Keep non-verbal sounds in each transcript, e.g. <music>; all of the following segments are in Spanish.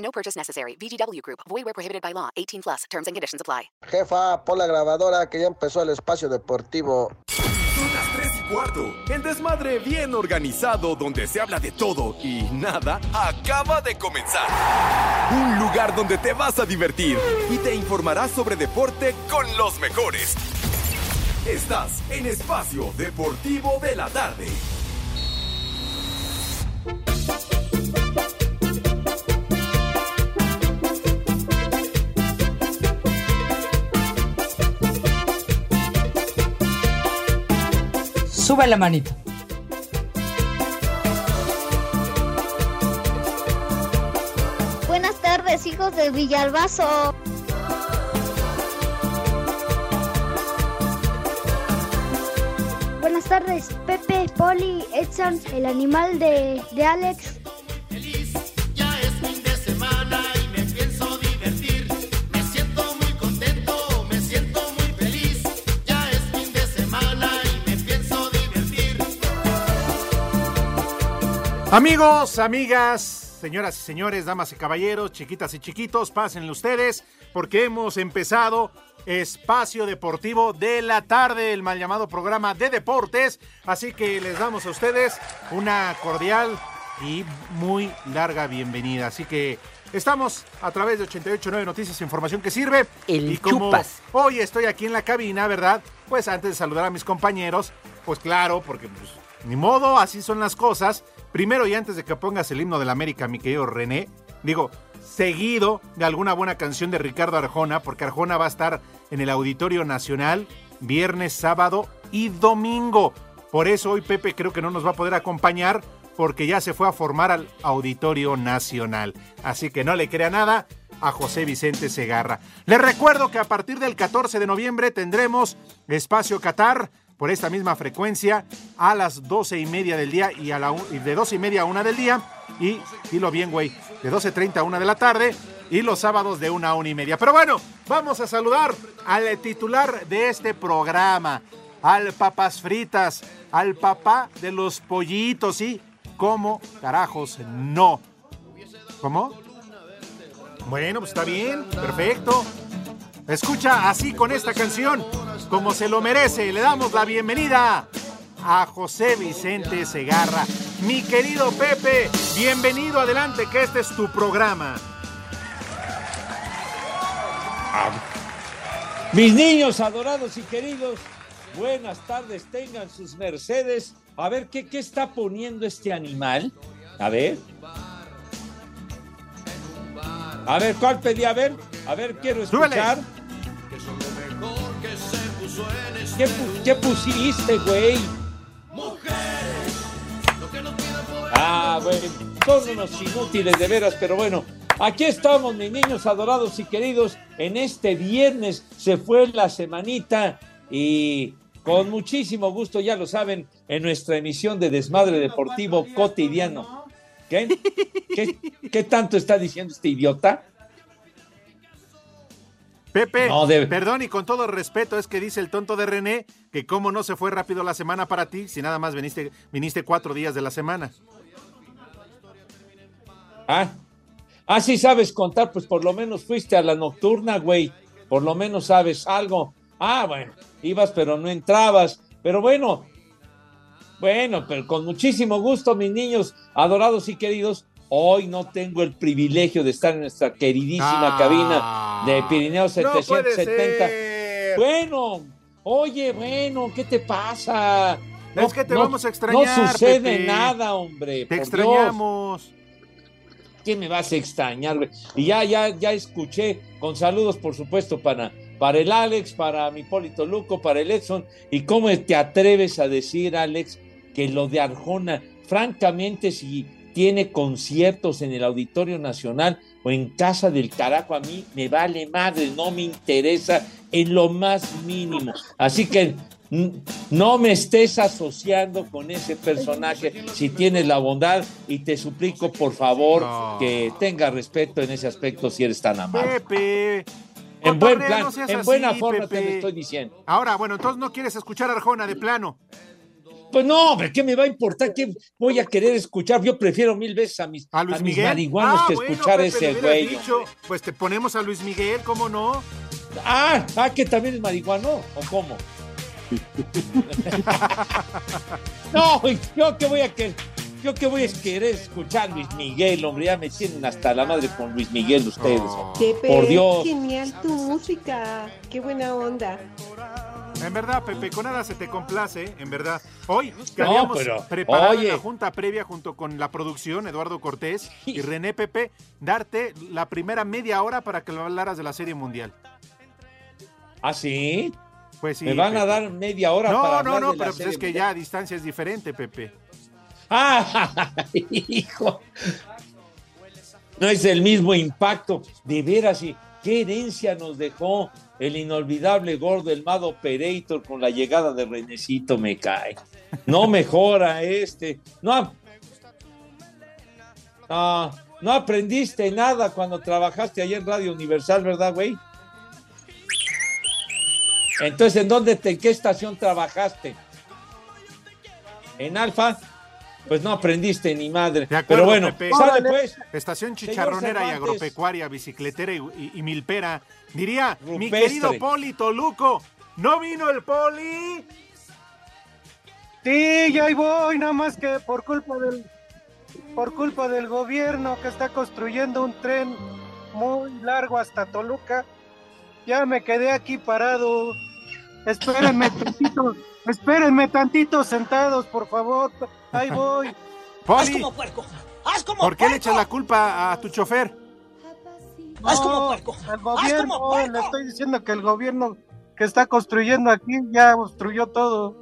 No purchase necessary. VGW Group. Void where prohibited by law. 18 plus. Terms and conditions apply. Jefa, pon la grabadora que ya empezó el espacio deportivo. Son las 3 y cuarto. El desmadre bien organizado donde se habla de todo y nada acaba de comenzar. Un lugar donde te vas a divertir y te informarás sobre deporte con los mejores. Estás en Espacio Deportivo de la Tarde. Sube la manito. Buenas tardes, hijos de Villalbazo. Buenas tardes, Pepe, Poli, Edson, el animal de, de Alex. Amigos, amigas, señoras y señores, damas y caballeros, chiquitas y chiquitos, pásenle ustedes porque hemos empezado Espacio Deportivo de la tarde, el mal llamado programa de deportes. Así que les damos a ustedes una cordial y muy larga bienvenida. Así que estamos a través de 889 Noticias, información que sirve. El y como chupas. hoy estoy aquí en la cabina, ¿verdad? Pues antes de saludar a mis compañeros, pues claro, porque pues, ni modo, así son las cosas. Primero y antes de que pongas el himno de la América, mi querido René, digo, seguido de alguna buena canción de Ricardo Arjona, porque Arjona va a estar en el Auditorio Nacional viernes, sábado y domingo. Por eso hoy Pepe creo que no nos va a poder acompañar porque ya se fue a formar al Auditorio Nacional. Así que no le crea nada a José Vicente Segarra. Les recuerdo que a partir del 14 de noviembre tendremos Espacio Qatar por esta misma frecuencia a las 12 y media del día y, a la, y de 12 y media a 1 del día y, dilo bien, güey, de 12.30 a 1 de la tarde y los sábados de 1 a 1 y media. Pero bueno, vamos a saludar al titular de este programa, al papas fritas, al papá de los pollitos, ¿sí? ¿Cómo carajos no? ¿Cómo? Bueno, pues está bien, perfecto. Escucha así con esta canción, como se lo merece. Le damos la bienvenida a José Vicente Segarra. Mi querido Pepe, bienvenido adelante, que este es tu programa. Mis niños adorados y queridos, buenas tardes, tengan sus mercedes. A ver, ¿qué, qué está poniendo este animal? A ver. A ver, ¿cuál pedí? A ver, a ver, quiero Súbele. ¿Qué, pu- qué pusiste, güey? Ah, bueno, son unos inútiles de veras, pero bueno, aquí estamos, mis niños adorados y queridos. En este viernes se fue la semanita y con muchísimo gusto, ya lo saben, en nuestra emisión de Desmadre Deportivo Cotidiano. ¿Qué? ¿Qué, qué tanto está diciendo este idiota? Pepe, No, de- perdón y con todo respeto, es que dice el tonto de René que cómo no se fue rápido la semana para ti si nada más viniste, viniste cuatro días de la semana. Ah, ah, sí sabes contar, pues por lo menos fuiste a la nocturna, güey. Por lo menos sabes algo. Ah, bueno, ibas pero no entrabas. Pero bueno, bueno, pero con muchísimo gusto, mis niños adorados y queridos. Hoy no tengo el privilegio de estar en nuestra queridísima Ah, cabina de Pirineo no puede 770. ser. bueno, oye, bueno, ¿qué te pasa? Es que te vamos a extrañar, No sucede Pepe. nada, hombre. Te por Dios. extrañamos. ¿Qué me vas a extrañar? Y ya, ya, ya escuché, con saludos, por supuesto, para, para el Alex, para mi Polito Luco, para el Edson. ¿Y cómo te atreves a decir, Alex, que lo de Arjona, francamente, si tiene conciertos en el Auditorio Nacional, o en casa del carajo, a mí me vale madre, no me interesa en lo más mínimo. Así que no me estés asociando con ese personaje si tienes la bondad y te suplico por favor No. que tenga respeto en ese aspecto si eres tan amable. Pepe. En buen plan, no en así, buena forma te lo estoy diciendo. Ahora, bueno, entonces no quieres escuchar a Arjona de plano. Pues no, hombre, ¿qué me va a importar? ¿Qué voy a querer escuchar? Yo prefiero mil veces a mis, ¿A Luis a mis Miguel? marihuanos Ah, que bueno, escuchar Pepe, ese le hubieras güey. dicho. Pues te ponemos a Luis Miguel, ¿cómo no? Ah, ah, que también es marihuano, ¿o cómo? <laughs> no, yo qué voy a querer, yo qué voy a querer escuchar Luis Miguel, hombre, ya me tienen hasta la madre con Luis Miguel ustedes. Oh. Pepe, Por Dios. genial tu música. Qué buena onda. En verdad, Pepe, con nada se te complace, en verdad. Hoy que habíamos pero, preparado oye. la junta previa junto con la producción, Eduardo Cortés y René Pepe, darte la primera media hora para que lo hablaras de la Serie Mundial. ¿Ah, sí? Pues sí. ¿Me van a dar media hora No, para no, no, la pero pues es que ya a distancia es diferente, Pepe. ¡Ah! <laughs> Hijo. No es el mismo impacto. De veras, y qué herencia nos dejó el inolvidable gordo, el Mado Operator con la llegada de Renecito, me cae. No mejora este. No, no, no aprendiste nada cuando trabajaste allá en Radio Universal, ¿verdad, güey? Entonces, ¿en dónde te, en qué estación trabajaste? ¿En Alfa? Pues no aprendiste ni madre. De acuerdo, Pero bueno, Pepe. sale pues. Estación chicharronera y agropecuaria, bicicletera y, y- y milpera. Diría mi querido Poli Toluco. ¿No vino el Poli? Sí, ya ahí voy, nada más que por culpa del por culpa del gobierno que está construyendo un tren muy largo hasta Toluca, ya me quedé aquí parado. Espérenme <laughs> tantito, espérenme tantito sentados, por favor. Ahí voy. Poli, puerco! ¡Haz como ¿por qué le echas la culpa a tu chofer? Haz como puerco. El como gobierno, puerco. le estoy diciendo que el gobierno que está construyendo aquí ya obstruyó todo.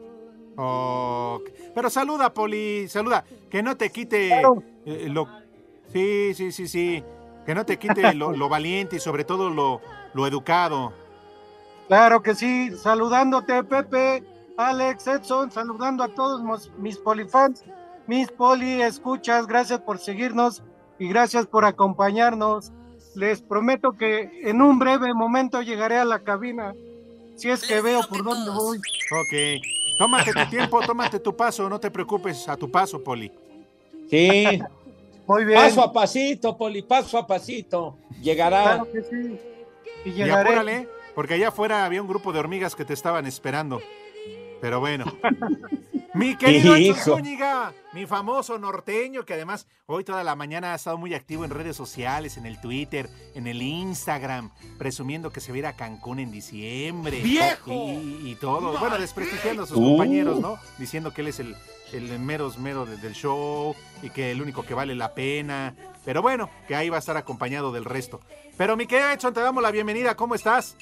Oh, pero saluda, Poli, saluda. Que no te quite Claro. eh, lo... Sí, sí, sí, sí. Que no te quite lo, lo <laughs> valiente y sobre todo lo, lo educado. Claro que sí, saludándote Pepe, Alex, Edson, saludando a todos mis polifans, mis poli escuchas, gracias por seguirnos y gracias por acompañarnos. Les prometo que en un breve momento llegaré a la cabina, si es que veo por dónde voy. Ok. Tómate tu tiempo, tómate tu paso, no te preocupes, a tu paso, Poli. Sí, Muy bien. paso a pasito, Poli, paso a pasito. Llegará. Claro que sí. Y Y llegaré. apúrale, porque allá afuera había un grupo de hormigas que te estaban esperando. Pero bueno. <laughs> Mi querido Hijo. Zúñiga, mi famoso norteño, que además hoy toda la mañana ha estado muy activo en redes sociales, en el Twitter, en el Instagram, presumiendo que se va a ir a Cancún en diciembre. ¡Viejo! Y, y todo. Bueno, desprestigiando a sus Uh. compañeros, ¿no? Diciendo que él es el, el meros mero de- del show y que el único que vale la pena. Pero bueno, que ahí va a estar acompañado del resto. Pero mi querido Edson, te damos la bienvenida. ¿Cómo estás?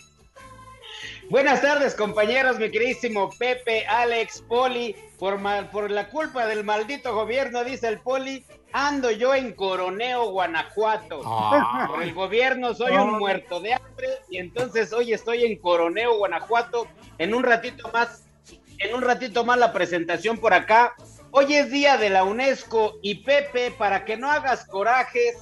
Buenas tardes, compañeros, mi queridísimo Pepe, Alex, Poli. Por, mal- por la culpa del maldito gobierno, dice el Poli, ando yo en Coroneo, Guanajuato. Ah. Por el gobierno soy un muerto de hambre y entonces hoy estoy en Coroneo, Guanajuato. En un ratito más, en un ratito más la presentación por acá. Hoy es día de la UNESCO y Pepe, para que no hagas corajes,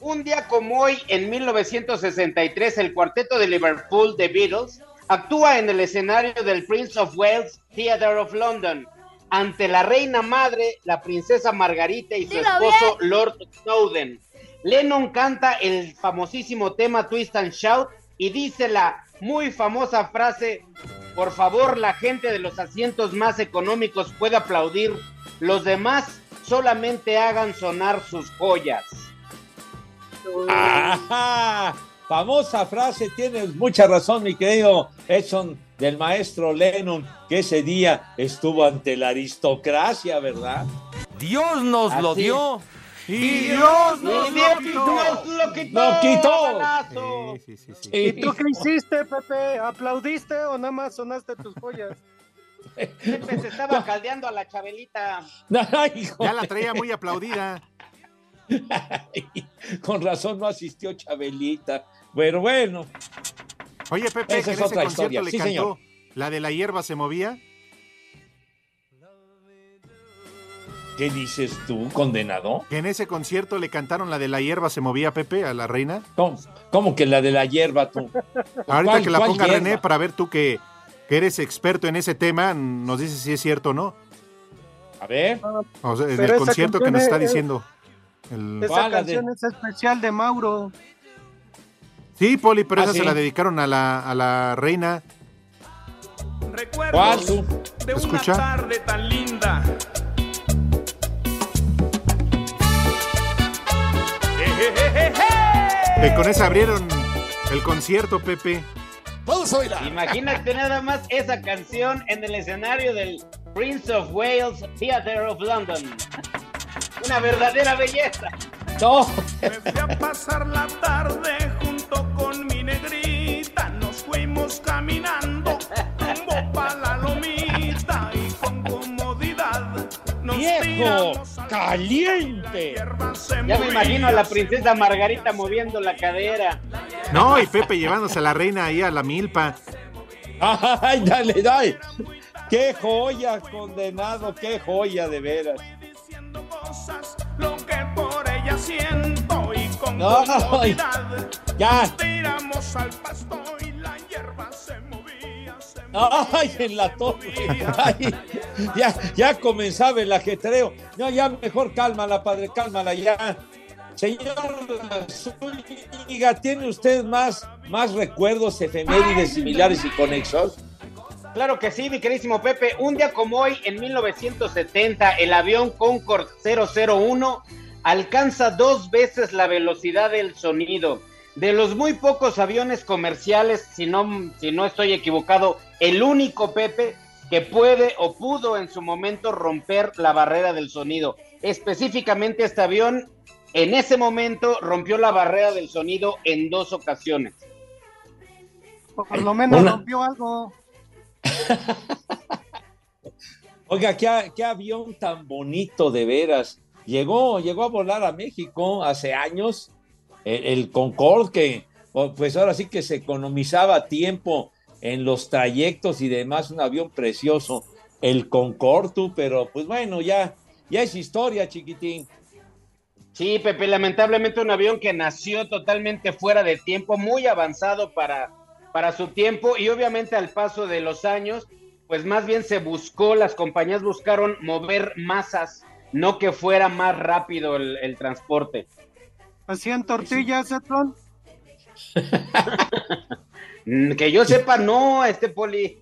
un día como hoy, en 1963, el cuarteto de Liverpool, The Beatles, actúa en el escenario del Prince of Wales Theatre of London ante la reina madre, la princesa Margarita y su Dilo esposo Lord Snowden. Lennon canta el famosísimo tema Twist and Shout y dice la muy famosa frase, por favor la gente de los asientos más económicos puede aplaudir, los demás solamente hagan sonar sus joyas. Ajá. Famosa frase, tienes mucha razón, mi querido Edson, del maestro Lennon, que ese día estuvo ante la aristocracia, ¿verdad? Dios nos lo dio. Y Dios nos Y lo Dios quitó. nos lo quitó. ¡Lo quitó! balazo. Sí, sí, sí, sí. ¿Y tú qué hiciste, Pepe? ¿Aplaudiste o nada más sonaste tus joyas? <laughs> Pepe se estaba caldeando a la Chabelita. <laughs> Ya la traía muy aplaudida. <laughs> Con razón no asistió Chabelita. Bueno, bueno. Oye, Pepe, Esa es en ese otra concierto historia. le Sí, cantó señor. la de la hierba se movía. ¿Qué dices tú, condenado? Que en ese concierto le cantaron la de la hierba se movía, Pepe, a la reina. ¿Cómo, cómo que la de la hierba tú? Ahorita ¿Cuál- que la ponga hierba? René para ver tú que, que eres experto en ese tema, nos dices si es cierto o no. A ver. O sea, en Pero el esa concierto que nos está es- diciendo. El- Esa canción es especial de Mauro. Sí, Poli, pero ¿Ah, esa sí? se la dedicaron a la, a la reina. ¿Cuál tú? de una tarde tan linda. Que con esa abrieron el concierto, Pepe. Vamos a bailar. Imagínate nada más esa canción en el escenario del Prince of Wales Theatre of London. Una verdadera belleza. No. Me fui a pasar la tarde junto con mi negrita. Nos fuimos caminando rumbo pa' la lomita y con comodidad nos ¡Viejo! ¡Caliente! Ya me imagino a la princesa Margarita moviendo la cadera. No, y Pepe llevándose a la reina ahí a la milpa. ¡Ay, dale, dale! ¡Qué joya, condenado! ¡Qué joya, de veras! Cosas, lo que por ella siento y con No, comodidad <laughs> ya. nos tiramos al pasto y la hierba se movía, se <laughs> ¡Ay, en la torre! <laughs> Ya, ya comenzaba el ajetreo. No, ya mejor cálmala, padre, cálmala ya. Señor Zúñiga, ¿tiene usted más, más recuerdos efemérides similares y conexos? Claro que sí, mi queridísimo Pepe. Un día como hoy, en 1970, el avión Concorde 001 alcanza dos veces la velocidad del sonido. De los muy pocos aviones comerciales, si no, si no estoy equivocado, el único Pepe que puede o pudo en su momento romper la barrera del sonido. Específicamente este avión, en ese momento, rompió la barrera del sonido en dos ocasiones. Por lo menos Una- rompió algo. <laughs> Oiga, ¿qué, avión tan bonito de veras. Llegó, llegó a volar a México hace años, el, el Concorde, que pues ahora sí que se economizaba tiempo en los trayectos y demás, un avión precioso, el Concorde, pero pues bueno, ya, ya es historia, chiquitín. Sí, Pepe, lamentablemente un avión que nació totalmente fuera de tiempo, muy avanzado para, para su tiempo y obviamente al paso de los años, pues más bien se buscó, las compañías buscaron mover masas, no que fuera más rápido el, el transporte. ¿Hacían tortillas, Edson? <laughs> Mm, Que yo sepa, no, este poli.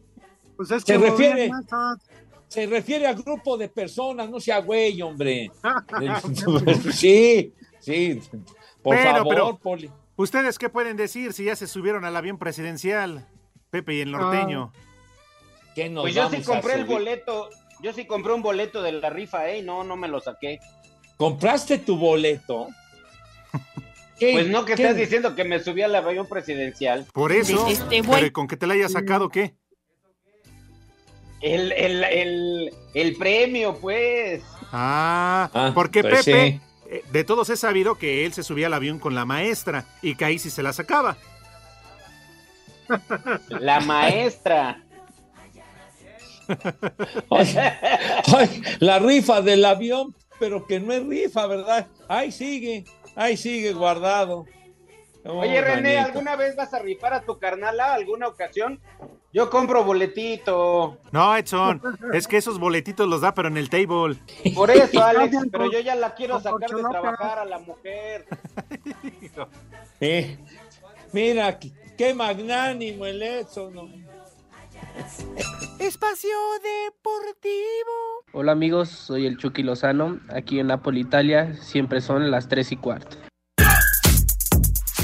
Pues es Se que movían refiere, masas. se refiere a grupo de personas, no sea güey, hombre. <laughs> <laughs> sí, sí, por Pero, favor, pero, Poli. ¿Ustedes qué pueden decir si ya se subieron al avión presidencial? Pepe y el norteño. ¿Qué nos Pues yo sí compré el boleto, yo sí compré un boleto de la rifa, ¿eh? No, no me lo saqué. ¿Compraste tu boleto? <laughs> ¿Qué- Pues no que qué- estás diciendo que me subí al avión presidencial. Por eso, Este pero ¿y con que te la hayas sacado qué? El, el, el, el premio, pues. Ah, Ah, porque pues Pepe, sí. Eh, de todos he sabido que él se subía al avión con la maestra y que ahí sí se la sacaba. La maestra. <laughs> Ay, ay, la rifa del avión, pero que no es rifa, ¿verdad? Ahí sigue, ahí sigue guardado. Oh, Oye, René, manito. ¿alguna vez vas a rifar a tu carnala? ¿Alguna ocasión? Yo compro boletito. No, Edson, es que esos boletitos los da, pero en el table. Por eso, Alex, pero yo ya la quiero sacar de trabajar a la mujer. <laughs> Eh, mira, qué, qué magnánimo el Edson. ¿no? Espacio Deportivo. Hola amigos, soy el Chucky Lozano. Aquí en Napoli, Italia, siempre son las 3 y cuarto.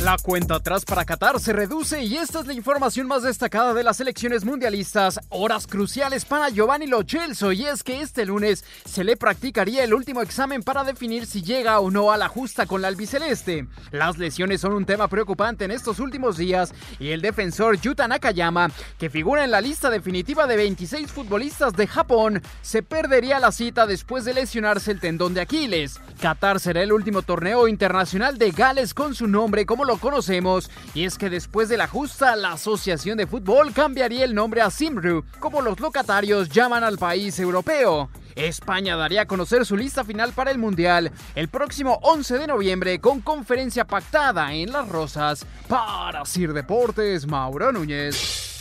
La cuenta atrás para Qatar se reduce y esta es la información más destacada de las elecciones mundialistas. Horas cruciales para Giovanni Lo Celso y es que este lunes se le practicaría el último examen para definir si llega o no a la justa con la albiceleste. Las lesiones son un tema preocupante en estos últimos días y el defensor Yuta Nakayama, que figura en la lista definitiva de 26 futbolistas de Japón, se perdería la cita después de lesionarse el tendón de Aquiles. Qatar será el último torneo internacional de Gales con su nombre como lo conocemos, y es que después de la justa, la Asociación de Fútbol cambiaría el nombre a Simru, como los locatarios llaman al país europeo. España daría a conocer su lista final para el Mundial el próximo 11 de noviembre con conferencia pactada en Las Rosas. Para Sir Deportes, Mauro Núñez.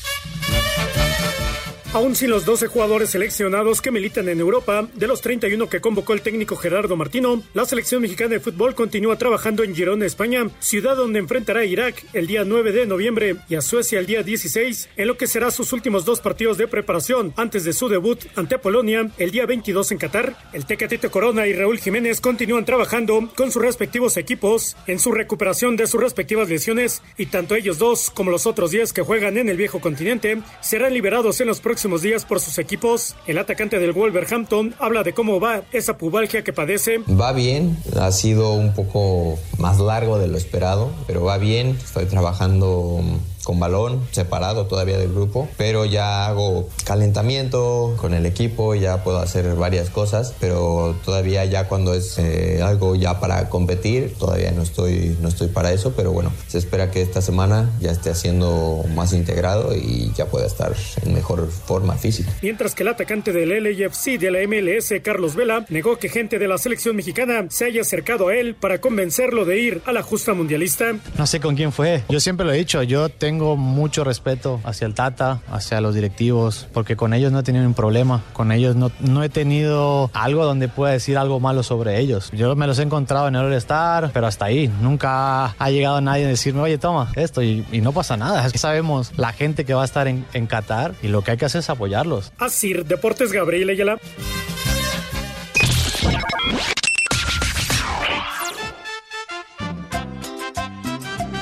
Aún sin los 12 jugadores seleccionados que militan en Europa, de los 31 que convocó el técnico Gerardo Martino, la selección mexicana de fútbol continúa trabajando en Girona, España, ciudad donde enfrentará a Irak el día 9 de noviembre y a Suecia el día 16, en lo que será sus últimos dos partidos de preparación antes de su debut ante Polonia el día 22 en Qatar. El Tecatito Corona y Raúl Jiménez continúan trabajando con sus respectivos equipos en su recuperación de sus respectivas lesiones y tanto ellos dos como los otros 10 que juegan en el viejo continente serán liberados en los próximos días por sus equipos. El atacante del Wolverhampton habla de cómo va esa pubalgia que padece. Va bien, ha sido un poco más largo de lo esperado, pero va bien. Estoy trabajando con balón, separado todavía del grupo, pero ya hago calentamiento con el equipo, ya puedo hacer varias cosas, pero todavía ya cuando es eh, algo ya para competir, todavía no estoy, no estoy para eso, pero bueno, se espera que esta semana ya esté haciendo más integrado y ya pueda estar en mejor forma física. Mientras que el atacante del LAFC de la MLS, Carlos Vela, negó que gente de la selección mexicana se haya acercado a él para convencerlo de ir a la justa mundialista. No sé con quién fue, yo siempre lo he dicho, yo tengo tengo mucho respeto hacia el Tata, hacia los directivos, porque con ellos no he tenido un problema. Con ellos no, no he tenido algo donde pueda decir algo malo sobre ellos. Yo me los he encontrado en el All-Star, pero hasta ahí. Nunca ha llegado nadie a decirme, oye, toma esto, y, no pasa nada. Sabemos la gente que va a estar en, en Qatar y lo que hay que hacer es apoyarlos. Así, Deportes Gabriel Ayala.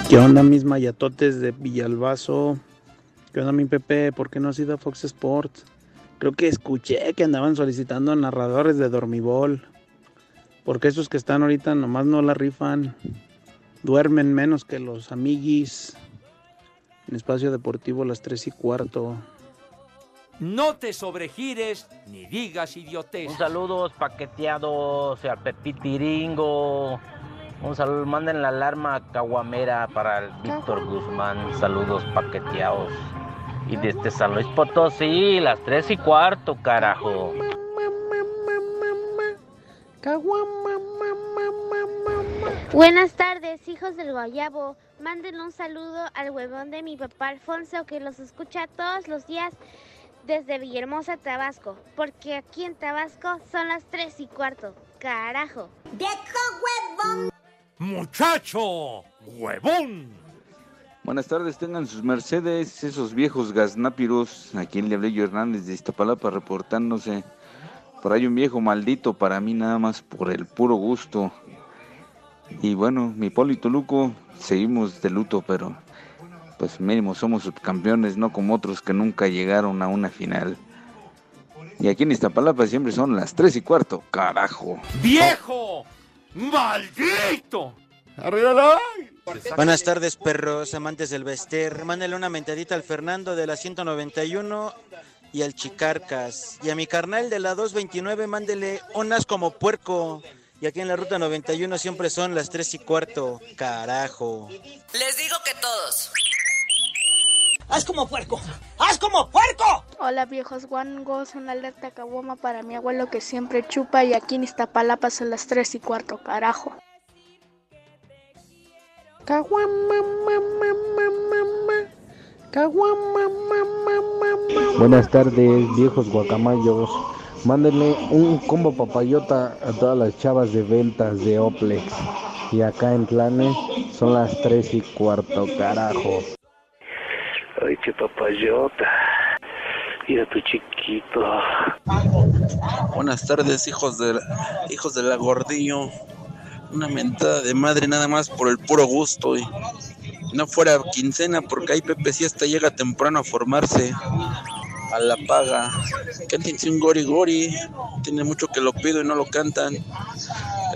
¿Qué onda mis mayatotes de Villalbazo? ¿Qué onda mi Pepe? ¿Por qué no has ido a Fox Sports? Creo que escuché que andaban solicitando narradores de dormibol. Porque esos que están ahorita nomás no la rifan. Duermen menos que los amiguis. En espacio deportivo las 3 y cuarto. No te sobregires ni digas idiotez. Un saludo paqueteados al Pepitiringo. Un saludo, manden la alarma caguamera para el Víctor Guzmán. Saludos paqueteados. Y desde San Luis Potosí, las tres y cuarto, carajo. Buenas tardes, hijos del Guayabo. Manden un saludo al huevón de mi papá Alfonso que los escucha todos los días desde Villahermosa, Tabasco. Porque aquí en Tabasco son las tres y cuarto. Carajo. huevón! Muchacho, huevón. Buenas tardes, tengan sus mercedes, esos viejos gaznápiros. A quien le hablé yo Hernández de Iztapalapa reportándose. Por ahí un viejo maldito para mí nada más por el puro gusto. Y bueno, mi Polito Luco, seguimos de luto, pero pues mínimo somos subcampeones, no como otros que nunca llegaron a una final. Y aquí en Iztapalapa siempre son las tres y cuarto, carajo. ¡Viejo! ¡Maldito! ¡Arriba Buenas tardes, perros, amantes del Bester. Mándale una mentadita al Fernando de la 191 y al Chicarcas. Y a mi carnal de la 229, mándele unas como puerco. Y aquí en la ruta 91 siempre son las 3 y cuarto. Carajo. Les digo que todos. ¡Haz como puerco! ¡Haz como puerco! Hola viejos guangos, una alerta caguama para mi abuelo que siempre chupa y aquí en Iztapalapa son las 3 y cuarto, carajo. Buenas tardes, viejos guacamayos. Mándenle un combo papayota a todas las chavas de ventas de Oplex. Y acá en Tlane son las 3 y cuarto, carajo. Ay, qué papayota. Mira tu chiquito. Buenas tardes, hijos de hijos de la gordillo. una mentada de madre nada más por el puro gusto. Y no fuera quincena, porque ahí Pepe sí hasta llega temprano a formarse a la paga. Cántense un gori gori. Tiene mucho que lo pido y no lo cantan.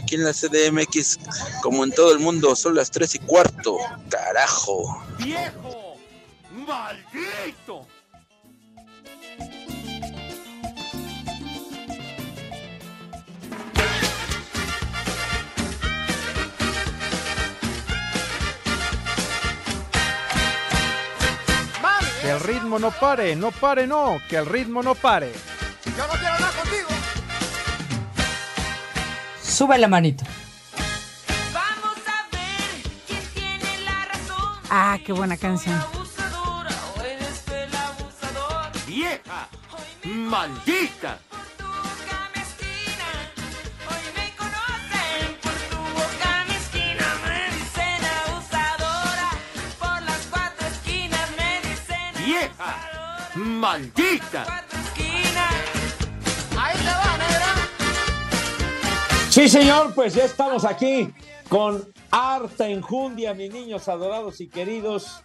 Aquí en la CDMX, como en todo el mundo, son las 3 y cuarto. Carajo. ¡Viejo! ¡Maldito! Que el ritmo no pare, no pare, no, que el ritmo no pare. Yo no quiero hablar contigo. Sube la manito. Ah, qué buena canción. ¡Maldita! ¡Vieja! ¡Maldita! Ahí te va, negra. Sí, señor, pues ya estamos aquí con harta enjundia, mis niños adorados y queridos,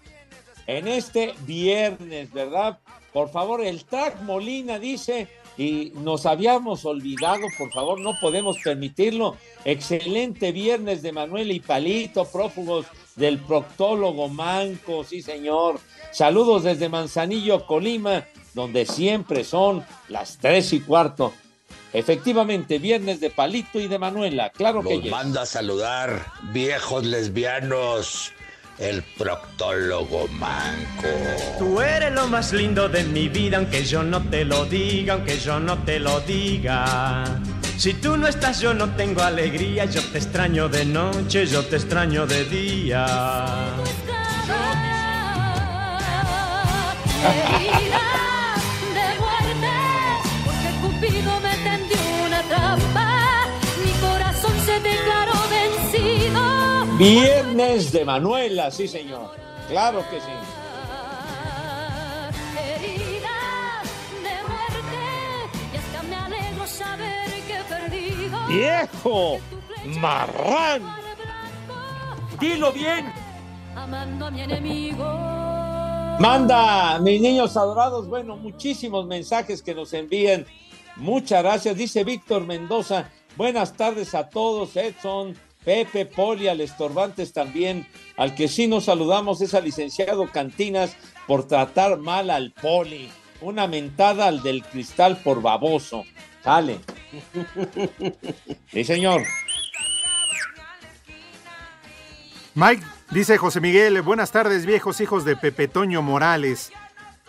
en este viernes, ¿verdad? Por favor, el track Molina dice, y nos habíamos olvidado, por favor, no podemos permitirlo. Excelente viernes de Manuel y Palito, prófugos del proctólogo Manco, sí, señor. Saludos desde Manzanillo, Colima, donde siempre son las tres y cuarto. Efectivamente, viernes de Palito y de Manuela, claro que Los yes. manda a saludar, viejos lesbianos, el proctólogo manco. Tú eres lo más lindo de mi vida, aunque yo no te lo diga, aunque yo no te lo diga. Si tú no estás, yo no tengo alegría, yo te extraño de noche, yo te extraño de día. Viernes de Manuela, sí, señor. Claro que sí. ¡Viejo! ¡Marrán! ¡Dilo bien! Amando a mi enemigo. Manda, mis niños adorados, bueno, muchísimos mensajes que nos envían. Muchas gracias, dice Víctor Mendoza. Buenas tardes a todos, Edson, Pepe, Poli, al Estorbantes también. Al que sí nos saludamos es al licenciado Cantinas por tratar mal al Poli. Una mentada al del cristal por baboso. Sale. Sí, señor. Mike dice José Miguel, buenas tardes viejos hijos de Pepe Toño Morales.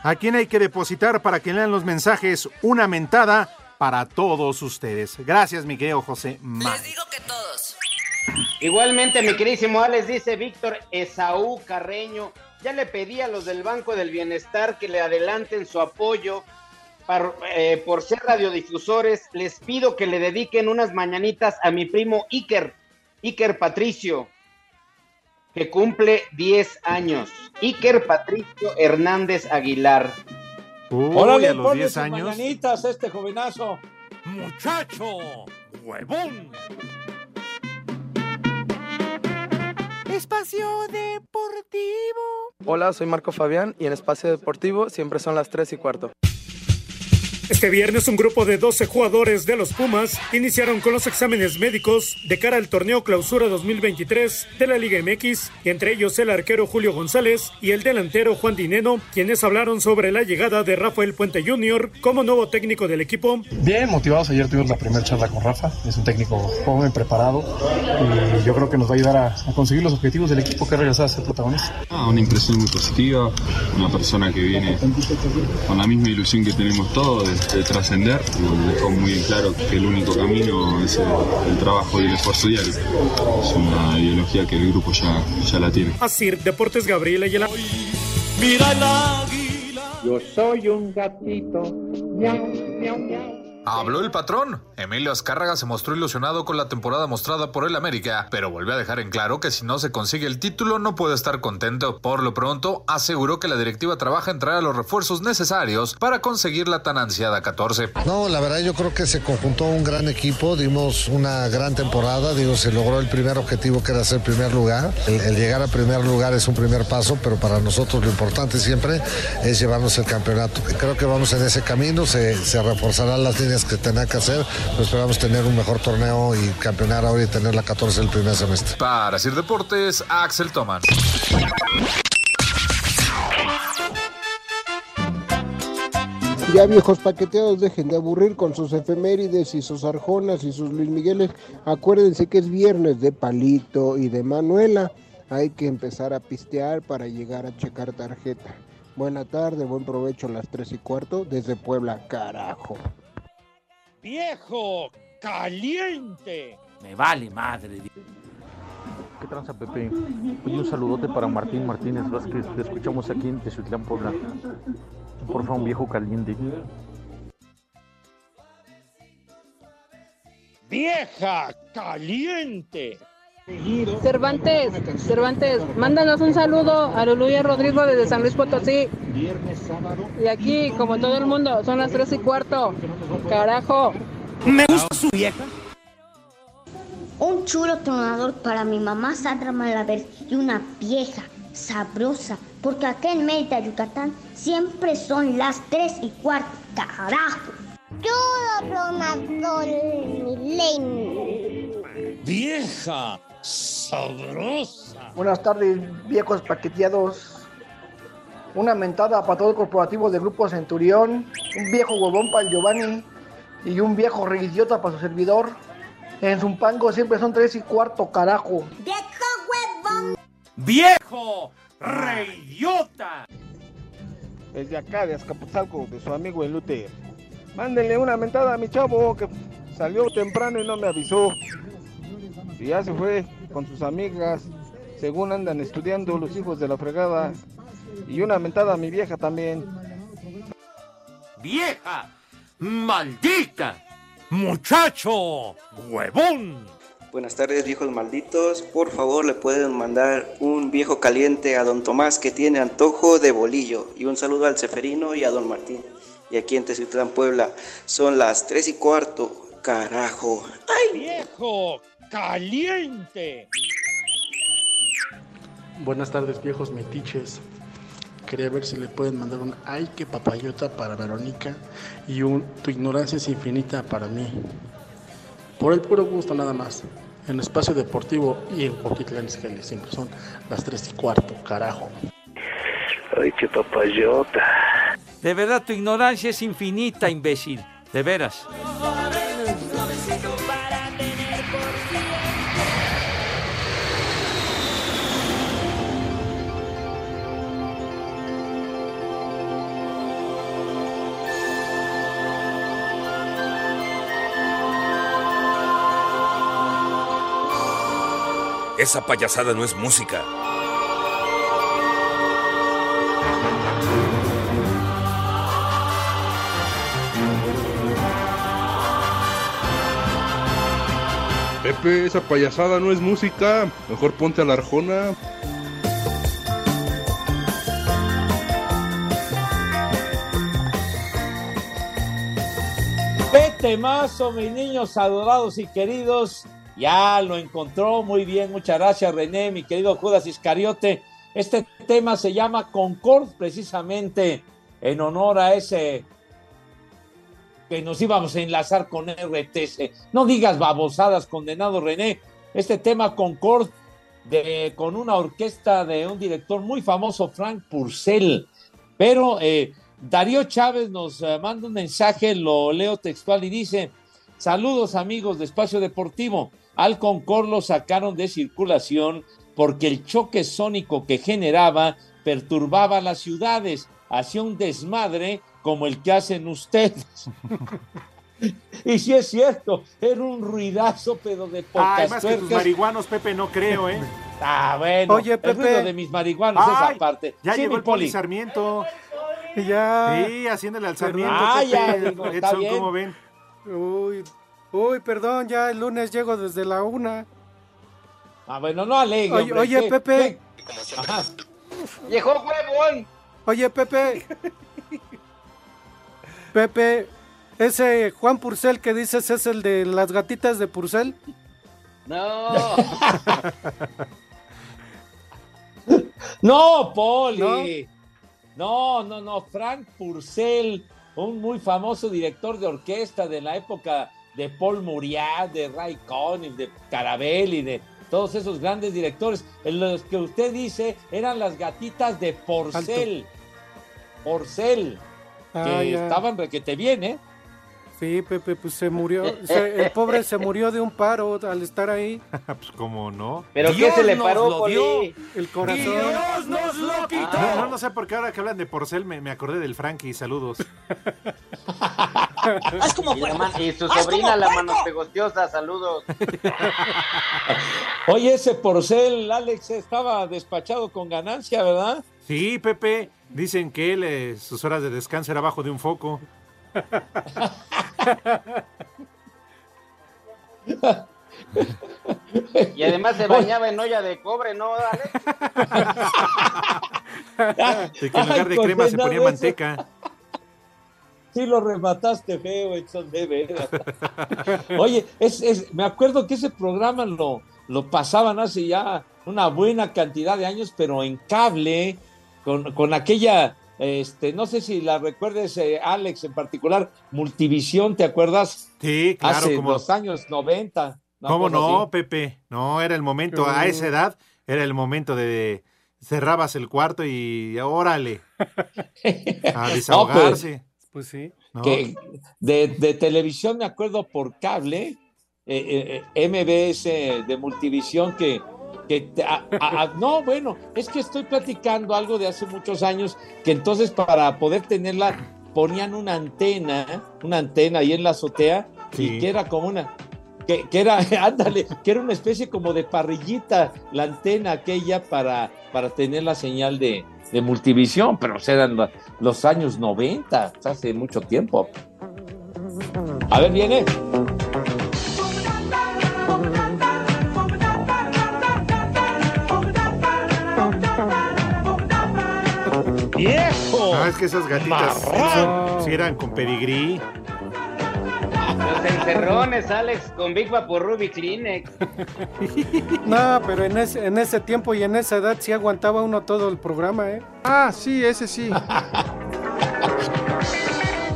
¿A quién hay que depositar para que lean los mensajes? Una mentada para todos ustedes. Gracias, mi querido José. Mike. Igualmente, mi queridísimo Alex, dice Víctor Esaú Carreño, ya le pedí a los del Banco del Bienestar que le adelanten su apoyo par- eh, por ser radiodifusores. Les pido que le dediquen unas mañanitas a mi primo Iker, Iker Patricio, que cumple 10 años. Iker Patricio Hernández Aguilar. Uy, Órale, a los ponle 10 sus años. mañanitas a este jovenazo. ¡Muchacho! ¡Huevón! Espacio Deportivo. Hola, soy Marco Fabián y en Espacio Deportivo siempre son las 3 y cuarto. Este viernes un grupo de 12 jugadores de los Pumas iniciaron con los exámenes médicos de cara al torneo Clausura 2023 de la Liga MX, y entre ellos el arquero Julio González y el delantero Juan Dineno, quienes hablaron sobre la llegada de Rafael Puente Jr. como nuevo técnico del equipo. Bien, motivados. Ayer tuvimos la primera charla con Rafa. Es un técnico joven, preparado. Y yo creo que nos va a ayudar a, a conseguir los objetivos del equipo que es regresar a ser protagonista. Ah, una impresión muy positiva, una persona que viene con la misma ilusión que tenemos todos de, de trascender, dejó muy en claro que el único camino es el, el trabajo y el esfuerzo diario. Es una ideología que el grupo ya, ya la tiene. Así, Deportes Gabriela y el... Mira el águila. Yo soy un gatito. Miau, miau, miau. Habló el patrón. Emilio Azcárraga se mostró ilusionado con la temporada mostrada por el América, pero volvió a dejar en claro que si no se consigue el título no puede estar contento. Por lo pronto, aseguró que la directiva trabaja en traer los refuerzos necesarios para conseguir la tan ansiada 14. No, la verdad yo creo que se conjuntó un gran equipo, dimos una gran temporada, digo, se logró el primer objetivo que era ser primer lugar. El, el llegar a primer lugar es un primer paso, pero para nosotros lo importante siempre es llevarnos el campeonato. Creo que vamos en ese camino, se, se reforzarán las líneas que tenga que hacer, pero esperamos tener un mejor torneo y campeonar ahora y tener la 14 el primer semestre. Para Sir Deportes, Axel Toman. Ya viejos paqueteados, dejen de aburrir con sus efemérides y sus arjonas y sus Luis Migueles. Acuérdense que es viernes de Palito y de Manuela. Hay que empezar a pistear para llegar a checar tarjeta. Buena tarde, buen provecho a las 3 y cuarto desde Puebla, carajo. ¡Viejo! ¡Caliente! Me vale madre. ¿Qué tranza, Pepe? Oye, un saludote para Martín Martínez Vázquez. Te escuchamos aquí en Tezuitlán, Puebla. Por favor, un viejo caliente. ¡Vieja! ¡Caliente! Cervantes, Cervantes, mándanos un saludo a Lulu y a Rodrigo desde San Luis Potosí. Y aquí, como todo el mundo, son las tres y cuarto. Carajo. Me gusta su vieja. Un chulo tronador para mi mamá Sandra Malaver y una vieja sabrosa, porque acá en Mérida, Yucatán, siempre son las 3 y cuarto, carajo. Chulo tronador, milenio. ¡Vieja! ¡Sabrosa! Buenas tardes, viejos paqueteados. Una mentada para todo el corporativo del Grupo Centurión, un viejo huevón para el Giovanni y un viejo reidiota para su servidor. En Zumpango siempre son tres y cuarto, carajo. ¡Viejo! ¡Reidiota! Desde acá, de Azcapotzalco, de su amigo el Luther. Mándenle una mentada a mi chavo que salió temprano y no me avisó. Y ya se fue con sus amigas, según andan estudiando los hijos de la fregada. Y una mentada a mi vieja también. ¡Vieja! ¡Maldita! ¡Muchacho! ¡Huevón! Buenas tardes, viejos malditos. Por favor, le pueden mandar un viejo caliente a don Tomás que tiene antojo de bolillo. Y un saludo al Ceferino y a don Martín. Y aquí en Teziutlán, Puebla, son las 3 y cuarto. Carajo. ¡Viejo! ¡Caliente! Buenas tardes, viejos metiches. Quería ver si le pueden mandar un ay que papayota para Verónica y un tu ignorancia es infinita para mí. Por el puro gusto nada más. En espacio deportivo y en Poquitlán Izcalli siempre son las 3 y cuarto, carajo. Ay, qué papayota. De verdad, tu ignorancia es infinita, imbécil. De veras. Esa payasada no es música. Pepe, esa payasada no es música. Mejor ponte a la arjona. Vete mazo, mis niños adorados y queridos. Ya lo encontró muy bien. Muchas gracias, René, mi querido Judas Iscariote. Este tema se llama Concord, precisamente en honor a ese que nos íbamos a enlazar con RTC. No digas babosadas, condenado René. Este tema Concord de, con una orquesta de un director muy famoso, Frank Purcell. Pero eh, Darío Chávez nos eh, manda un mensaje, lo leo textual y dice: Saludos amigos de Espacio Deportivo. Al Concord lo sacaron de circulación porque el choque sónico que generaba perturbaba las ciudades, hacía un desmadre como el que hacen ustedes. <laughs> y si es cierto, era un ruidazo, pero de pocas Ay, más que tus marihuanos, Pepe, no creo, ¿eh? <laughs> Ah, bueno. Oye, el Pepe. ruido de mis marihuanos, esa Ay, parte. Ya Sí, llegó mi el Poli. Sarmiento. Ya. Sí, haciéndole al Sarmiento. Ah, Pepe. ya, digo, está Edson, bien. ¿cómo ven? Uy, uy, perdón, ya el lunes llego desde la una. Ah, bueno, no alegre. Oye, hombre, oye, ¿qué- Pepe. qué? Ajá. Viejo huevón. Oye, Pepe. <laughs> Pepe, ese Juan Purcell que dices es el de las gatitas de Purcell. No. <laughs> No, Poli. No, no, no. Frank Purcell, un muy famoso director de orquesta de la época de Paul Muriat, de Ray Conniff, de Carabelli, de todos esos grandes directores. En los que usted dice eran las gatitas de Porcel. Porcel. Ah, que ya. estaban requete bien, ¿eh? Sí, Pepe, pues se murió. se- el pobre se murió de un paro al estar ahí. <laughs> pues cómo no. ¿Pero qué se le paró, Poli? El corazón. Dios nos lo quitó. No, no, no sé por qué ahora que hablan de porcel me, me acordé del Frankie. Saludos. <laughs> y, la man- y su sobrina, la manos pegostiosa, saludos. <laughs> Oye, ese Porcel, Alex, estaba despachado con ganancia, ¿verdad? Sí, Pepe. Dicen que él, eh, sus horas de descanso era abajo de un foco. <laughs> Y además se bañaba en olla de cobre, ¿no, Alex? <laughs> De que en lugar de crema se ponía manteca. Sí lo remataste feo, Edson, de veras. Oye, es, es- me acuerdo que ese programa lo, lo pasaban hace ya una buena cantidad de años, pero en cable, con, con aquella, este, no sé si la recuerdes, eh, Alex, en particular, Multivisión, ¿te acuerdas? Sí, claro. Hace como- los años 90. una ¿Cómo no, así. Pepe? No, era el momento, a esa edad, era el momento de cerrabas el cuarto y órale. A <laughs> desahogarse. Pues sí. ¿no? que de, de televisión me acuerdo por cable, eh, eh, MBS de Multivisión, que, que te- a- a- a- no, bueno, es que estoy platicando algo de hace muchos años, que entonces para poder tenerla ponían una antena, una antena ahí en la azotea, Sí. y que era como una, que, que era, <laughs> ándale, que era una especie como de parrillita, la antena aquella para, para tener la señal de, de multivisión, pero eran los años 90, o sea, hace mucho tiempo. A ver, viene. ¡Viejo! No, es que esas gatitas sí eran con pedigrí. Los encerrones, Alex, con Big Vaporub y Kleenex. <laughs> No, pero en ese, en ese tiempo y en esa edad sí aguantaba uno todo el programa, ¿eh? Ah, sí, ese sí.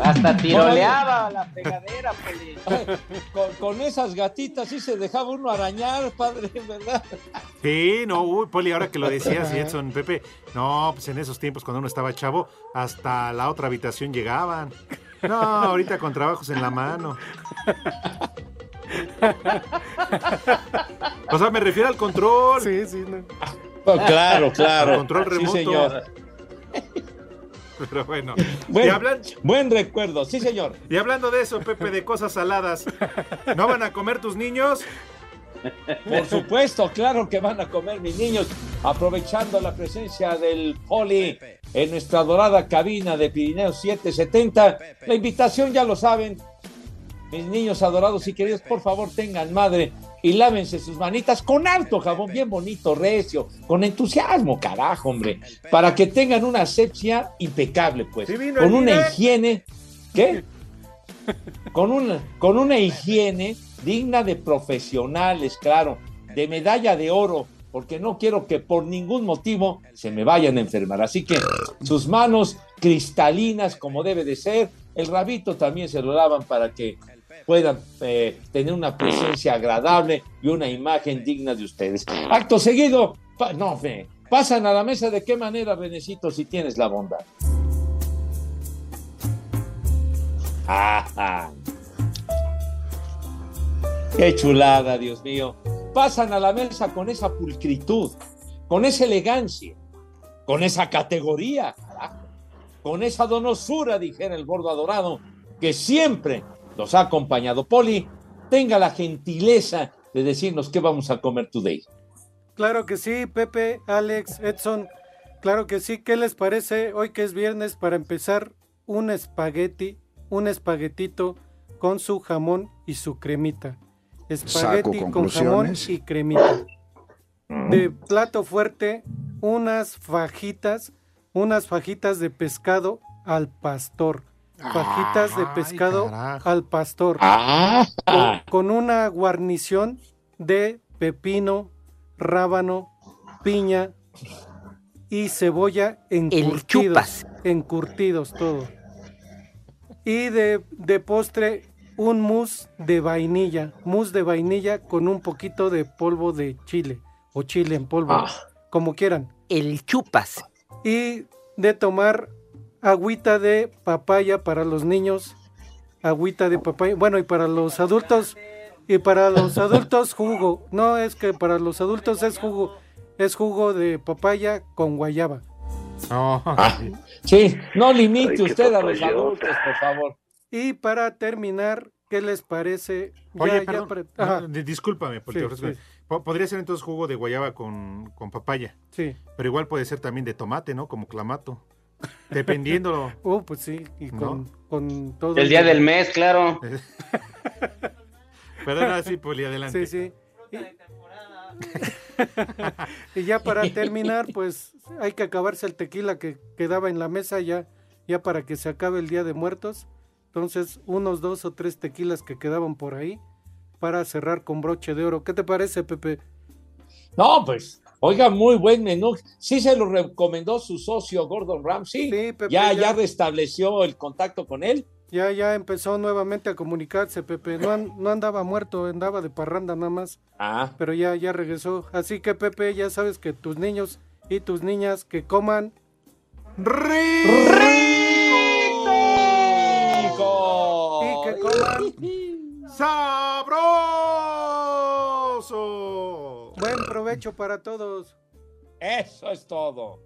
Hasta tiroleaba la pegadera, Poli. <laughs> Con, con esas gatitas sí se dejaba uno arañar, padre, ¿verdad? Sí, no, uy, Poli, ahora que lo decías, y Edson, Pepe, no, pues en esos tiempos cuando uno estaba chavo, hasta la otra habitación llegaban. No, ahorita con trabajos en la mano. O sea, me refiero al control. Sí, sí. no. Oh, claro, claro. Al control Sí, remoto. señor. Pero bueno. Buen, Y, hablan- buen recuerdo, sí, señor. y hablando de eso, Pepe, de cosas saladas, ¿no van a comer tus niños? Por supuesto, claro que van a comer mis niños, aprovechando la presencia del Poli en nuestra dorada cabina de Pirineo 770. La invitación ya lo saben. Mis niños adorados y queridos, por favor tengan madre y lávense sus manitas con alto jabón, bien bonito, recio, con entusiasmo, carajo, hombre, para que tengan una asepsia impecable, pues, <laughs> con una higiene, ¿qué? con una, con una higiene digna de profesionales, claro, de medalla de oro, porque no quiero que por ningún motivo se me vayan a enfermar. Así que sus manos cristalinas como debe de ser, el rabito también se lo lavan para que puedan eh, tener una presencia agradable y una imagen digna de ustedes. Acto seguido, no, fe, pasan a la mesa de qué manera, Renecito, si tienes la bondad. Ajá. Qué chulada, Dios mío. Pasan a la mesa con esa pulcritud, con esa elegancia, con esa categoría, con esa donosura, dijera el gordo adorado, que siempre nos ha acompañado. Poli, tenga la gentileza de decirnos qué vamos a comer today. Claro que sí, Pepe, Alex, Edson. Claro que sí. ¿Qué les parece hoy que es viernes para empezar un espagueti, un espaguetito con su jamón y su cremita. Saco Espagueti con jamón y cremita. De plato fuerte, unas fajitas, unas fajitas de pescado al pastor. Fajitas de pescado al pastor. Ah. Con, con una guarnición de pepino, rábano, piña y cebolla encurtidos. Encurtidos todo. Y de, de postre, un mousse de vainilla. Mousse de vainilla con un poquito de polvo de chile. O chile en polvo. Ah. Como quieran. El chupas. Y de tomar agüita de papaya para los niños. Agüita de papaya. Bueno, y para los adultos. Y para los <laughs> adultos jugo. No, es que para los adultos es jugo. Es jugo de papaya con guayaba. Ah, sí, no limite Ay, usted a los adultos, por favor. Y para terminar, ¿qué les parece? Ya- Oye, ya perdón, pre- no, discúlpame, Poli, Sí, te ofrezco. sí. Po- Podría ser entonces jugo de guayaba con, con papaya. Sí. Pero igual puede ser también de tomate, ¿no? Como clamato. Dependiendo. Oh, <laughs> pues sí, y ¿No? con, todo. El día del mes, claro. <laughs> Perdón, ahora sí, Poli, adelante. Sí, sí. <laughs> Y ya para terminar, pues hay que acabarse el tequila que quedaba en la mesa ya, ya para que se acabe el Día de Muertos. Entonces, unos dos o tres tequilas que quedaban por ahí para cerrar con broche de oro. ¿Qué te parece, Pepe? No, pues, oiga, muy buen menú. Sí se lo recomendó su socio Gordon Ramsay. Pepe, ya, ya. ya restableció el contacto con él. Ya, ya empezó nuevamente a comunicarse, Pepe. No, no andaba muerto, andaba de parranda nada más. Ah. Pero ya, ya regresó. Así que, Pepe, ya sabes que tus niños y tus niñas que coman ¡Rico! y que coman ¡Sabroso! buen provecho para todos. Eso es todo.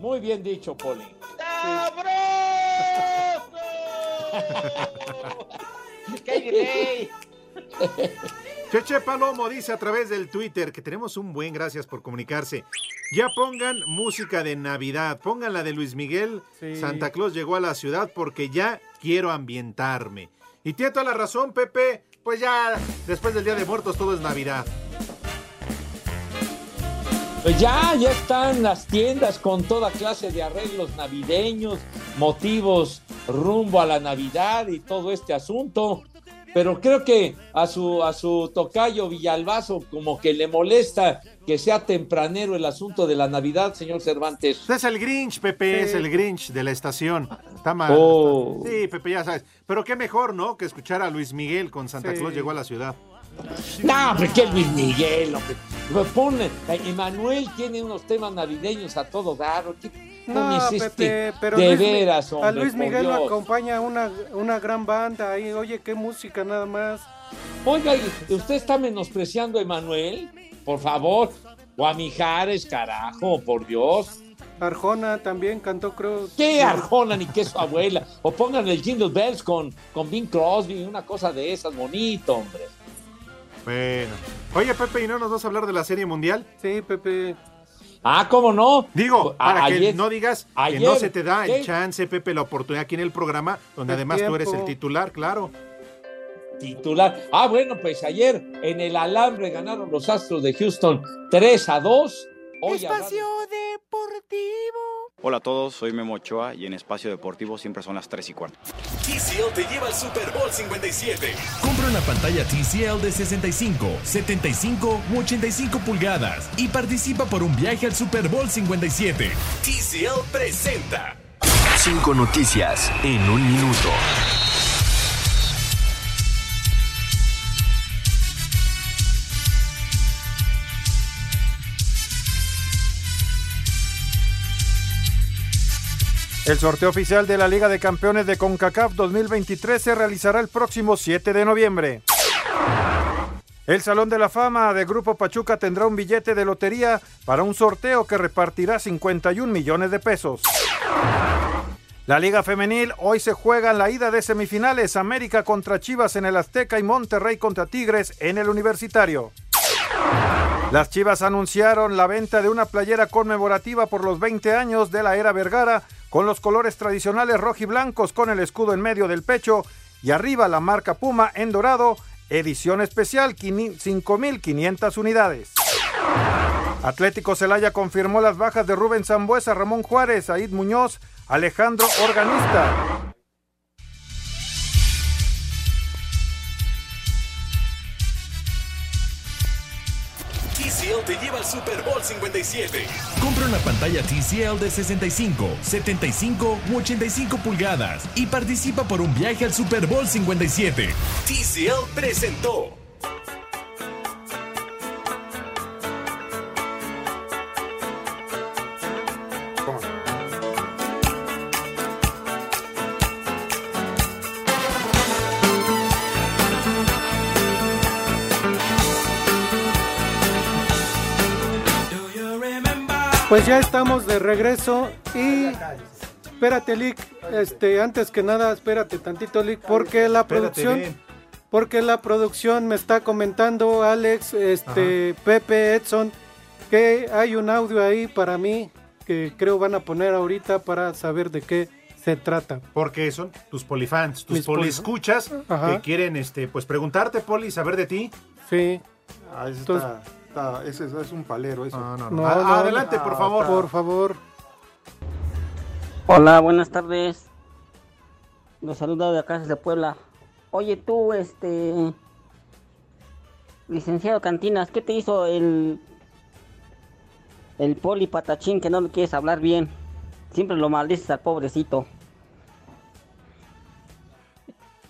Muy bien dicho, Poli. <laughs> ¿Qué hay delay? Cheche Palomo dice a través del Twitter que tenemos un buen gracias por comunicarse. Ya pongan música de Navidad, pongan la de Luis Miguel. Sí. Santa Claus llegó a la ciudad porque ya quiero ambientarme. Y tiene toda la razón, Pepe. Pues ya después del Día de Muertos todo es Navidad. Pues ya, ya están las tiendas con toda clase de arreglos navideños, motivos rumbo a la Navidad y todo este asunto. Pero creo que a su, a su tocayo Villalbazo como que le molesta que sea tempranero el asunto de la Navidad, señor Cervantes. Es el Grinch, Pepe, Sí. es el Grinch de la estación. Está mal. Oh. Sí, Pepe, ya sabes. Pero qué mejor, ¿no? Que escuchar a Luis Miguel con Santa Sí. Claus llegó a la ciudad. No, hombre, que Luis Miguel, hombre. Pues Ponle, Emanuel tiene unos temas navideños a todo dar. ¿Qué No? Pepe, pero de Luis veras, hombre. a Luis Miguel lo acompaña una, una gran banda ahí. Oye, qué música nada más. Oiga, ¿y ¿usted está menospreciando a Emanuel? Por favor. O a Mijares, carajo, por Dios. Arjona también cantó, creo. ¿Qué Arjona ni qué su abuela? O pongan el Jingle Bells con, con Bing Crosby, una cosa de esas, bonito, hombre. Bueno. Oye, Pepe, ¿y no nos vas a hablar de la Serie Mundial? Sí, Pepe. Ah, ¿cómo no? Digo, A- para que no digas que ayer, no se te da ¿qué? el chance, Pepe, la oportunidad aquí en el programa, donde El además tú eres el titular, claro. Titular. Ah, bueno, pues ayer en el alambre ganaron los Astros de Houston 3 a 2. Hoy Espacio Deportivo. Hola a todos, soy Memo Ochoa y en Espacio Deportivo siempre son las 3 y cuarto. TCL te lleva al Super Bowl 57. Compra una pantalla TCL de 65, 75 u 85 pulgadas y participa por un viaje al Super Bowl 57. TCL presenta. Cinco noticias en un minuto. El sorteo oficial de la Liga de Campeones de CONCACAF 2023 se realizará el próximo 7 de noviembre. El Salón de la Fama de Grupo Pachuca tendrá un billete de lotería para un sorteo que repartirá 51 millones de pesos. La Liga Femenil hoy se juega en la ida de semifinales América contra Chivas en el Azteca y Monterrey contra Tigres en el Universitario. Las Chivas anunciaron la venta de una playera conmemorativa por los 20 años de la era Vergara con los colores tradicionales rojiblancos con el escudo en medio del pecho y arriba la marca Puma en dorado, edición especial, 5.500 unidades. Atlético Celaya confirmó las bajas de Rubén Zambuesa, Ramón Juárez, Aid Muñoz, Alejandro Organista. TCL te lleva al Super Bowl 57. Compra una pantalla TCL de 65, 75 u 85 pulgadas y participa por un viaje al Super Bowl 57. TCL presentó. Pues ya estamos de regreso y espérate, Lick, este, antes que nada, espérate tantito, Lick, porque la producción, bien. porque la producción me está comentando Alex, este, Pepe, Edson, que hay un audio ahí para mí que creo van a poner ahorita para saber de qué se trata. Porque son tus polifans, tus Mis poli- que quieren este, pues preguntarte, Poli, saber de ti. Sí. Ah, ese, Entonces- está- está- ese es, es un palero eso. No, no, No, no, adelante, no. por favor. Por favor. Hola, buenas tardes. Los saludo de acá desde Puebla. Oye, tú, este. Licenciado Cantinas, ¿qué te hizo el. El poli patachín que no le quieres hablar bien? Siempre lo maldices al pobrecito.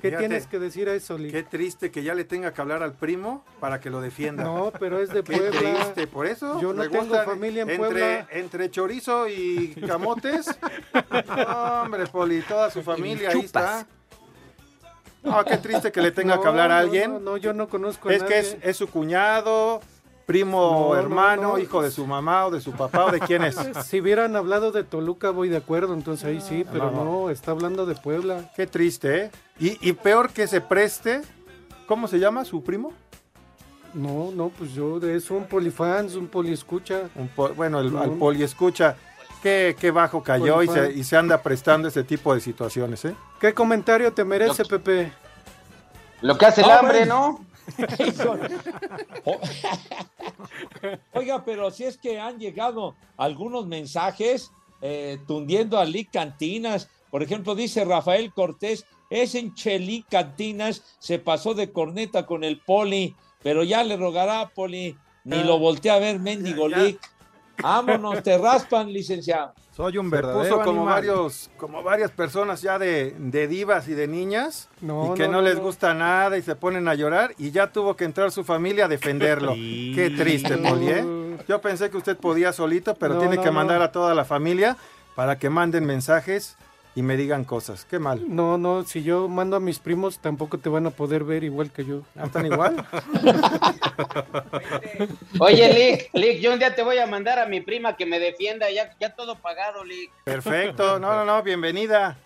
¿Qué Fíjate, tienes que decir a eso, Lick? Qué triste que ya le tenga que hablar al primo para que lo defienda. No, pero es de Qué Puebla. triste, por eso. Yo no tengo familia en entre, Puebla. Entre chorizo y camotes. <laughs> No, hombre, Poli, toda su familia ahí está. No, qué triste que le tenga No, que hablar a alguien. No, no, yo no conozco a es que nadie. es, es su cuñado, primo, No, no, hermano, no. hijo de su mamá o de su papá o de quién es. <laughs> Si hubieran hablado de Toluca, voy de acuerdo, entonces ahí sí, pero no, no, no. está hablando de Puebla. Qué triste, ¿eh? Y, y peor que se preste. ¿Cómo se llama su primo? No, no, pues yo es un polifans, un poliescucha. Un po- bueno, el, No. al poli escucha. Qué, qué bajo cayó y se, y se anda prestando ese tipo de situaciones, ¿eh? ¿Qué comentario te merece, Pepe? Lo que hace el hambre. ¿no? <laughs> Oiga, pero si es que han llegado algunos mensajes eh, tundiendo a Lick Cantinas. Por ejemplo, dice Rafael Cortés, es en Chelí Cantinas, se pasó de corneta con el Poli, pero ya le rogará a Poli, ni lo voltea a ver, mendigo. Lick. Vámonos, te raspan, licenciado. Soy un verdadero Puso como animal. varios, como varias personas ya de, de divas y de niñas No, y que no, no, no, les no. gusta nada y se ponen a llorar y ya tuvo que entrar su familia a defenderlo. Qué triste, Poli, ¿eh? Yo pensé que usted podía solito, pero No, tiene no, que mandar no. a toda la familia para que manden mensajes y me digan cosas. Qué mal. No, no, si yo mando a mis primos, tampoco te van a poder ver igual que yo. ¿Ah, ¿Están igual? <laughs> Oye, Lick, Lick, yo un día te voy a mandar a mi prima que me defienda, ya, ya todo pagado, Lick. Perfecto. No, no, no, bienvenida.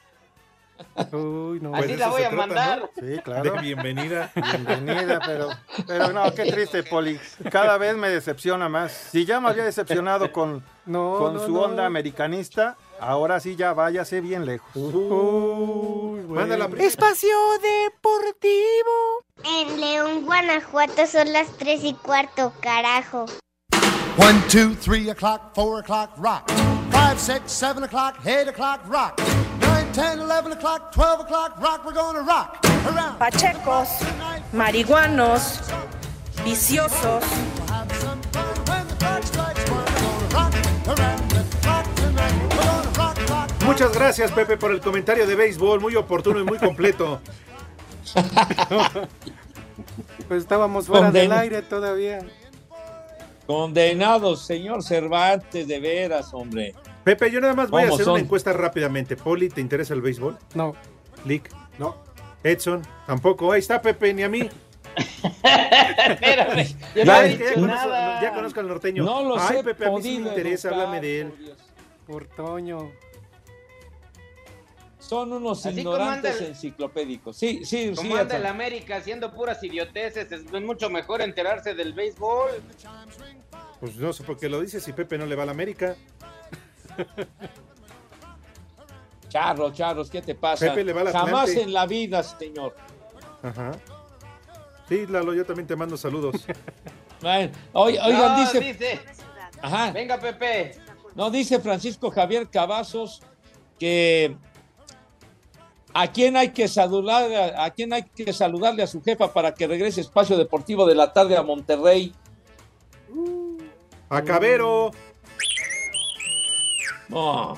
Uy, no. Así la voy a mandar. Sí, claro. De bienvenida. Bienvenida, pero, pero no, qué triste, Poli. Cada vez me decepciona más. Si ya me había decepcionado con, <laughs> No, con no, su no. onda americanista, ahora sí ya váyase bien lejos. Mándala Espacio Deportivo. En León, Guanajuato son las 3 y cuarto, carajo. One, two, three o'clock, four o'clock, rock. Five, six, seven o'clock, eight o'clock, rock. Pachecos, marihuanos, viciosos. Muchas gracias, Pepe, por el comentario de béisbol, muy oportuno y muy completo. Pues estábamos fuera del aire todavía. Condenados, señor Cervantes, de veras, hombre. Pepe, yo nada más voy a ¿Cómo hacer son? una encuesta rápidamente. Poli, ¿te interesa el béisbol? No. Lick, no. Edson, tampoco. Ahí está Pepe, ni a mí. <laughs> Espérame, yo no Ya, he ya dicho conozco, nada. ya conozco al norteño. No los Ay, he Pepe, a mí sí me interesa, educar, háblame de él. por Toño. Son unos Así ignorantes el- enciclopédicos. Sí, sí, Como sí. anda el. América haciendo puras idioteces, es mucho mejor enterarse del béisbol. Pues no sé por qué lo dices si Pepe no le va a la América. <laughs> Charros, charros, ¿qué te pasa? Pepe le va al Jamás en la vida, señor. Ajá. Sí, Lalo, yo también te mando saludos. <laughs> Bueno, oigan, No, dice, dice. Ajá. Venga, Pepe. No, dice Francisco Javier Cavazos que a quién hay que saludar, a, a quién hay que saludarle a su jefa para que regrese espacio deportivo de la tarde a Monterrey. A Cabero. No,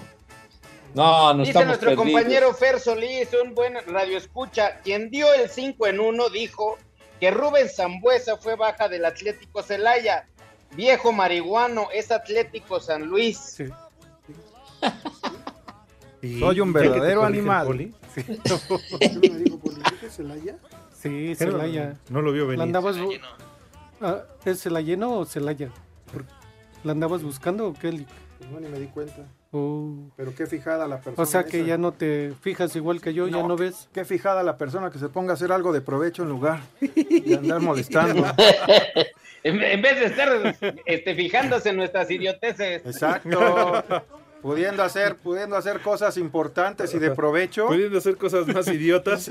no, no Dice estamos nuestro perdidos. compañero Fer Solís, un buen radioescucha, quien dio el 5 en 1, dijo que Rubén Zambuesa fue baja del Atlético Celaya. Viejo marihuano, es Atlético San Luis. <laughs> Soy un verdadero animal. <laughs> <laughs> Sí, Pero Celaya. no lo vio venir. ¿La andabas bu- Ah, ¿Es Celayeno o Celaya? ¿La andabas buscando o qué? Lick? No, ni me di cuenta. Oh. Pero qué fijada la persona. O sea que esa. ya no te fijas igual que yo, ya no ves. Qué fijada la persona que se ponga a hacer algo de provecho en lugar de andar molestando. En, <laughs> en vez de estar este, fijándose en nuestras idioteces. Exacto. <laughs> Pudiendo hacer, pudiendo hacer cosas importantes y de provecho. Pudiendo hacer cosas más <laughs> idiotas.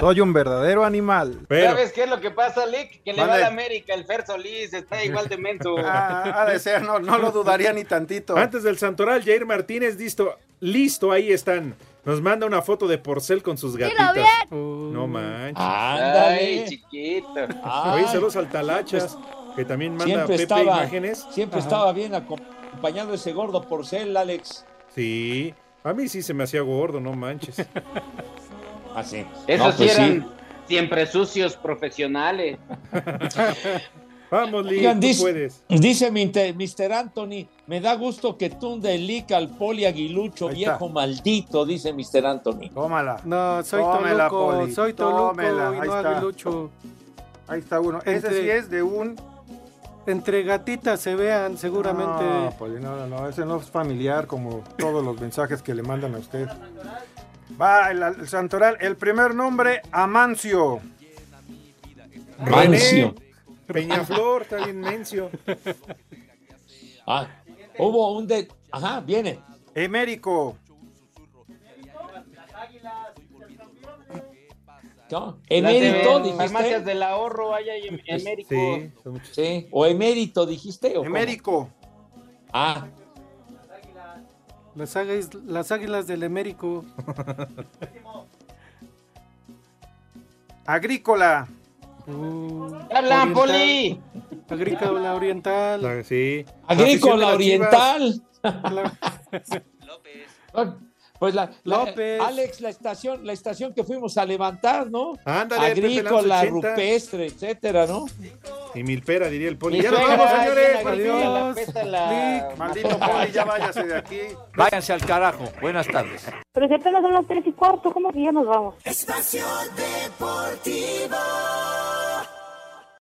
Soy un verdadero animal. ¿Sabes qué es lo que pasa, Lick? Que le va Mande. a la América, el Fer Solís, está igual de menso. <laughs> Ah, de ser, no, no lo dudaría ni tantito. Antes del Santoral, Jair Martínez, listo, listo, ahí están. Nos manda una foto de Porcel con sus gatitas. No manches. Ay, chiquito. Oye, saludos al Talachas, que también manda Siempre Pepe estaba, imágenes. siempre Ajá. estaba bien acompañado ese gordo porcel, Alex. Sí, a mí sí se me hacía gordo, no manches. <laughs> Así. Esos No, pues sí eran sí. siempre sucios profesionales. <laughs> Vamos, Lee, Oigan, tú dice, puedes. dice Mr. Anthony, me da gusto que tunde el lic al poli aguilucho, Ahí viejo está. maldito, dice Mr. Anthony. Tómala. No, soy Tómela, Toluco, Poli, soy Toluco tómela, y ahí no está. aguilucho. Ahí está uno. Ese sí es de un. Entre gatitas se vean seguramente. No, Poli, no, no, no, ese no es familiar como todos los mensajes que le mandan a usted. Va, el, el Santoral, el primer nombre, Amancio. Mancio. Peñaflor, está bien mencio. Ah, hubo un de... Ajá, viene. Emérico. ¿No? Emérito, dijiste. Farmacias del ahorro, hay ahí en en Américo. Sí. Sí, o emérito dijiste. ¿o cómo? Emérico. Ah, Las, águilas, las águilas del Emérico. <laughs> Agrícola. Uh, ¡Hablan, oriental. Poli! Agrícola oriental. Sí. agrícola oriental. <laughs> La- <laughs> Pues la, la- López. Alex, la estación, la estación que fuimos a levantar, ¿no? Ándale, Agrícola, 80. rupestre, etcétera, ¿no? Y milpera, diría el poli. Ya nos vamos, señores. pesta la- Maldito Poli, ya váyase de aquí. Váyanse al carajo. Buenas tardes. Pero si apenas son las tres y cuarto, ¿cómo que ya nos vamos? Espacio Deportivo.